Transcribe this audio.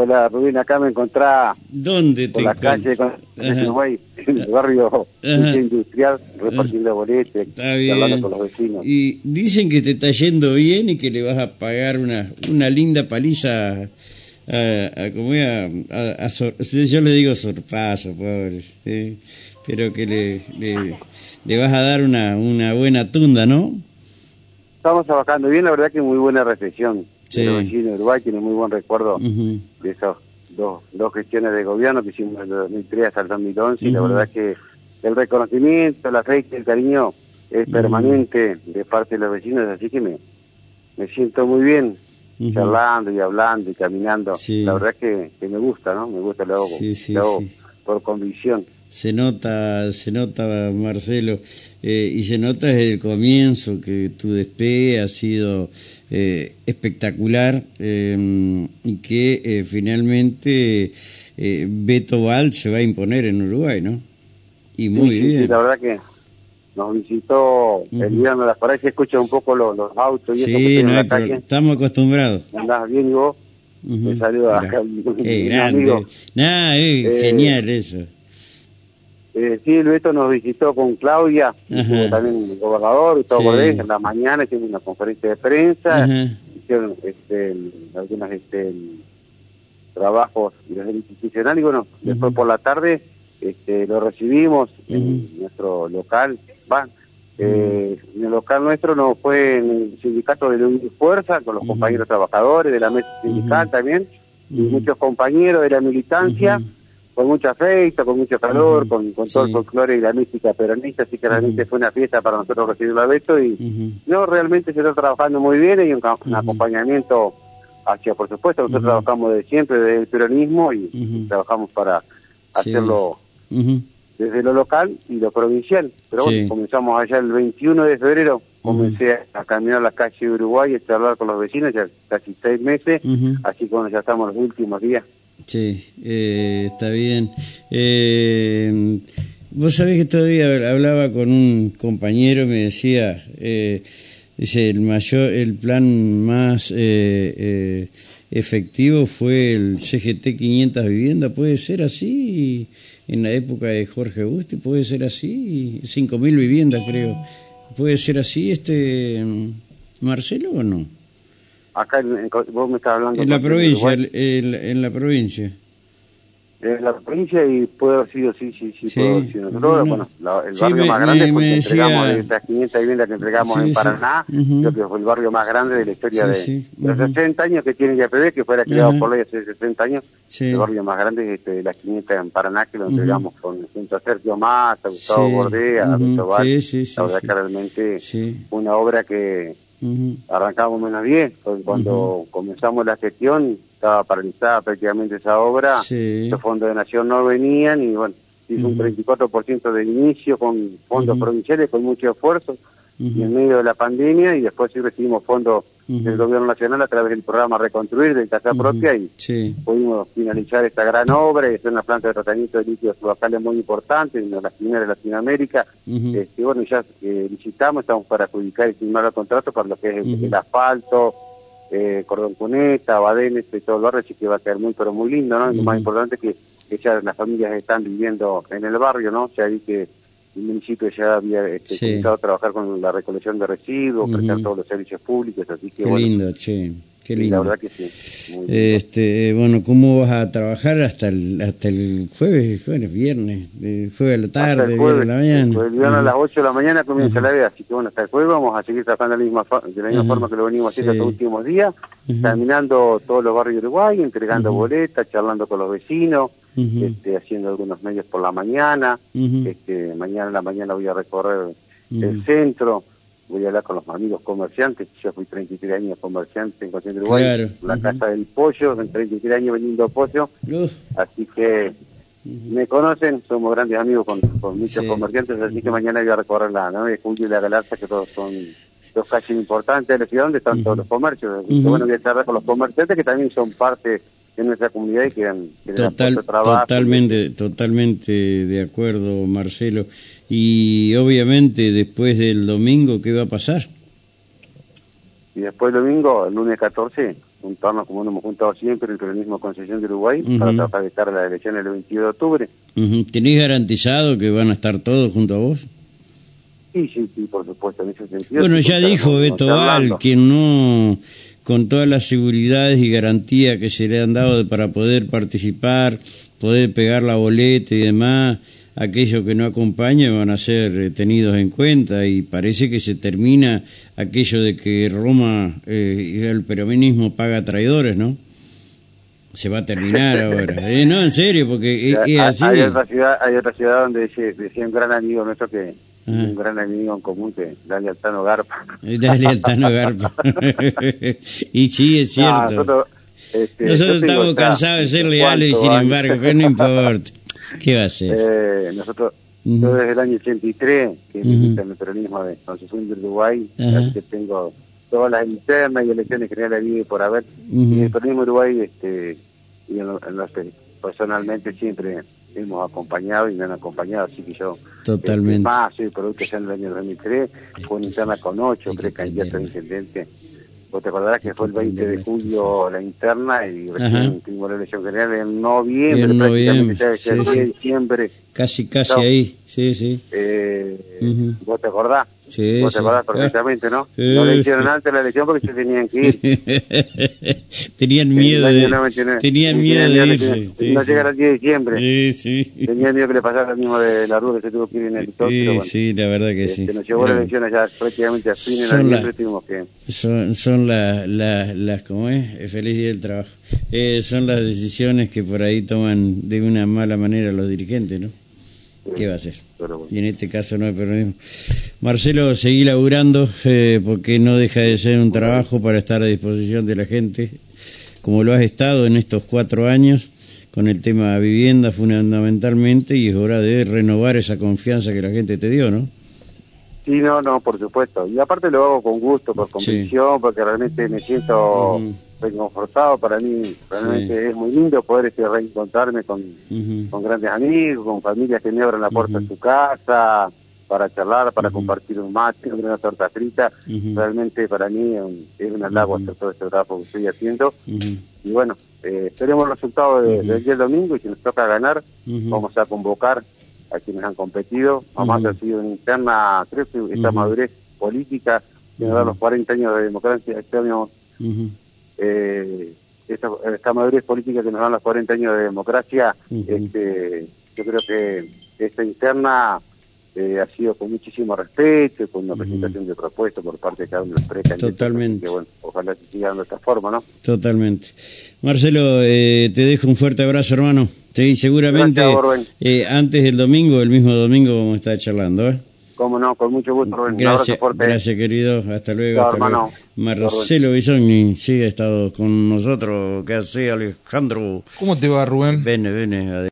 Hola Rubén, acá me encontrá ¿Dónde te por la calle con, en Uruguay, en el barrio Ajá. industrial, repartiendo boletes, Está bien. hablando con los vecinos. Y dicen que te está yendo bien y que le vas a pagar una, una linda paliza a, a, como a, a- a Sor- yo le digo sorpaso, pobre, ¿sí? pero que le, le, le vas a dar una, una buena tunda, ¿no? Estamos trabajando bien, la verdad que muy buena recepción. Sí. de Los vecinos de Uruguay tienen muy buen recuerdo Ujú. de esas dos, dos gestiones de gobierno que hicimos del 2003 hasta el 2011 y la verdad que el reconocimiento, la fe y el cariño es permanente de parte de los vecinos, así que me, me siento muy bien Ujú. charlando y hablando y caminando. Sí. La verdad que, que me gusta, ¿no? Me gusta, lo hago, Sí, sí, lo hago por convicción. Se nota, se nota, Marcelo, eh, y se nota desde el comienzo que tu despegue ha sido eh, espectacular eh, y que eh, finalmente eh, Beto Val se va a imponer en Uruguay, ¿no? Y muy Sí, bien. sí, la verdad que nos visitó el viernes, las por ahí se escucha un poco los, los autos y eso que Sí, tienen no en hay la calle. pro- estamos acostumbrados. Andás bien y vos. Ujú. Te saludo Qué grande. Nah, Eh, genial eso. Eh, sí, Beto nos visitó con Claudia, también el gobernador, Gustavo Sí. Gordés, en la mañana hicimos una conferencia de prensa, Ajá. hicieron este, algunos este, trabajos institucionales y bueno, después por la tarde este, lo recibimos en nuestro local, va, eh, en el local nuestro no fue en el sindicato de la Unión Fuerza, con los compañeros trabajadores de la mesa sindical también, y muchos compañeros de la militancia. Con mucho afecto, con mucho calor, con, con todo el folclore y la mística peronista, así que realmente fue una fiesta para nosotros recibirlo a Beto y no, realmente se está trabajando muy bien, hay un, acompañamiento hacia, por supuesto, nosotros trabajamos de siempre desde el peronismo y, y trabajamos para Sí. hacerlo desde lo local y lo provincial. Pero Sí. bueno, comenzamos allá el 21 de febrero, comencé a caminar la calle de Uruguay y a charlar con los vecinos, ya casi seis meses, así que bueno, ya estamos los últimos días. Sí, eh, está bien. Eh, vos sabés que todavía hablaba con un compañero, me decía, eh, dice, el mayor, el plan más eh, eh, efectivo fue el CGT 500 viviendas, ¿puede ser así? En la época de Jorge Busti, ¿puede ser así? 5.000 viviendas, creo. ¿Puede ser así, este Marcelo, o no? Acá, en- en- vos me estás hablando... En la de provincia, el- el- en la provincia. En la provincia y puede haber sido, sí, sí, sí, Sí. haber sido. Nosotros, Ujú. bueno, la- el Sí, barrio me- más grande me- el me entregamos decía- de esas 500 viviendas que entregamos Sí, en sí. Paraná, Ujú. creo que fue el barrio más grande de la historia Sí, de, sí. de los Ujú. 60 años que tiene IAPB, que fuera creado Ajá. por ley hace 60 años. Sí. El barrio más grande es este, de las 500 en Paraná, que lo entregamos con, junto a Sergio Massa, a Gustavo Sí. Gordea, a. Beto Val. Sí, sí, sí, La verdad sí. que realmente una obra que Arrancamos menos bien. porque Cuando comenzamos la gestión estaba paralizada prácticamente esa obra. Sí. Los fondos de Nación no venían y bueno, hizo un Ujú. 34% del inicio con fondos provinciales con mucho esfuerzo y en medio de la pandemia y después sí recibimos fondos Del gobierno nacional a través del programa Reconstruir de Casa. Propia y Sí. pudimos finalizar esta gran obra hacer una planta de tratamiento de líquidos subacales muy importante, una de las primeras de Latinoamérica. Este, bueno, ya eh, licitamos, estamos para adjudicar y firmar el contrato para lo que es el, asfalto, eh, cordón cuneta, badenes y todo el barrio, así que va a quedar muy, pero muy lindo, ¿no? Y Lo más importante es que, que ya las familias están viviendo en el barrio, ¿no? Ya vi que el municipio ya había este, Sí. comenzado a trabajar con la recolección de residuos, prestar todos los servicios públicos, así que Qué bueno, lindo, che. Qué sí, la lindo. verdad que sí. muy lindo. Este, bueno, ¿cómo vas a trabajar hasta el, hasta el jueves? Jueves, viernes, jueves a la Hasta tarde, el viernes jueves, a la mañana. el viernes a las 8 de la mañana comienza la veda, así que bueno, hasta el jueves vamos a seguir trabajando de la misma, fa- de la misma Ajá, forma que lo venimos haciendo sí. estos últimos días, caminando todos los barrios de Uruguay, entregando boletas, charlando con los vecinos, este, haciendo algunos medios por la mañana, este, mañana en la mañana voy a recorrer el centro, voy a hablar con los amigos comerciantes, yo fui 33 años comerciante en Consciente Uruguay, Claro, la casa del pollo, en 33 años vendiendo pollo, Uf, así que me conocen, somos grandes amigos con, con muchos Sí. comerciantes, así que mañana voy a recorrer la 9 de julio y la Galarza, que todos son dos calles importantes de la ciudad donde están todos los comercios. Así que Ujú. bueno, voy a charlar con los comerciantes que también son parte de nuestra comunidad y que, que Total, trabajo. totalmente, totalmente de acuerdo, Marcelo. Y obviamente después del domingo, ¿qué va a pasar? Y después el domingo, el lunes 14, juntarnos como nos hemos juntado siempre, el peronismo Concesión de Uruguay, para tratar de estar en la elección el 22 de octubre. ¿Tenés garantizado que van a estar todos junto a vos? Sí, sí, sí, por supuesto, en ese sentido. Bueno, ya dijo Beto Val que no, con todas las seguridades y garantías que se le han dado para poder participar, poder pegar la boleta y demás, aquellos que no acompañan van a ser eh, tenidos en cuenta y parece que se termina aquello de que Roma eh, y el peronismo paga traidores, ¿no? Se va a terminar ahora. Eh, no, en serio, porque es, así. Hay otra ciudad, hay otra ciudad donde decía, un gran amigo nuestro que un gran amigo en común que Dale Altano Garpa. Dale Altano Garpa. y sí, es cierto. nosotros, este, estamos cansados de ser leales y sin embargo, pero no importa. ¿Qué va a ser? Eh, nosotros, yo desde el año 83, que -huh. el peronismo de Concepción de Uruguay, que tengo todas las internas y elecciones generales vive por haber, y el peronismo de Uruguay, este, y en, los, personalmente siempre hemos acompañado y me han acompañado, así que yo Totalmente. Este, más soy producto ya en el año 2003, fue una interna con ocho, creo que candidato a intendente Vos te acordarás que fue el 20 de julio la interna y recién tuvimos la elección general en noviembre, en noviembre, prácticamente sí, diciembre. Casi, casi ahí, sí, sí. Eh, ¿Vos te acordás? Sí, Vos te acordás perfectamente, ¿no? Sí, no le hicieron antes la elección porque se tenían que ir. tenían miedo de, tenían miedo de irse. no llegara el 10 de diciembre. Sí, sí. Tenían miedo que le pasara lo mismo de la ruta que se tuvo que ir en el helicóptero. Sí, sí, la verdad que sí. Que nos llevó la elección allá prácticamente a fin de noviembre tuvimos que... Son, son las, la, las, ¿cómo es? Feliz día del trabajo. Eh, son las decisiones que por ahí toman de una mala manera los dirigentes, ¿no? ¿Qué va a hacer? Y en este caso no hay peronismo. Marcelo, seguí laburando eh, porque no deja de ser un trabajo para estar a disposición de la gente, como lo has estado en estos cuatro años, con el tema vivienda fundamentalmente, y es hora de renovar esa confianza que la gente te dio, ¿no? Sí, no, no, por supuesto. Y aparte lo hago con gusto, por convicción, porque realmente me siento reconfortado. Para mí realmente es muy lindo poder este, reencontrarme con, con grandes amigos, con familias que me abren la puerta de su casa para charlar, para compartir un mate, una torta frita. Realmente para mí es un halago hacer todo este trabajo que estoy haciendo. Y bueno, eh, esperemos el resultado de, del día domingo y si nos toca ganar, vamos a convocar a quienes han competido. Además ha sido una interna, creo que esta madurez política que nos da los 40 años de democracia, este año eh, esta, esta, madurez política que nos dan los 40 años de democracia, este, yo creo que esta interna eh, ha sido con muchísimo respeto, con una presentación de propuestas por parte de cada uno de los precandidatos. Totalmente. Que, bueno, ojalá se siga de esta forma, ¿no? Totalmente. Marcelo, eh, te dejo un fuerte abrazo, hermano. Sí, seguramente eh, antes del domingo, el mismo domingo, vamos a estar charlando, ¿eh? Cómo no, con mucho gusto, Rubén. Gracias, gracias querido. Hasta luego. hasta hermano. Luego. Marcelo Bisogni sigue estado con nosotros. ¿Qué hace, Alejandro? ¿Cómo te va, Rubén? Vene, vene.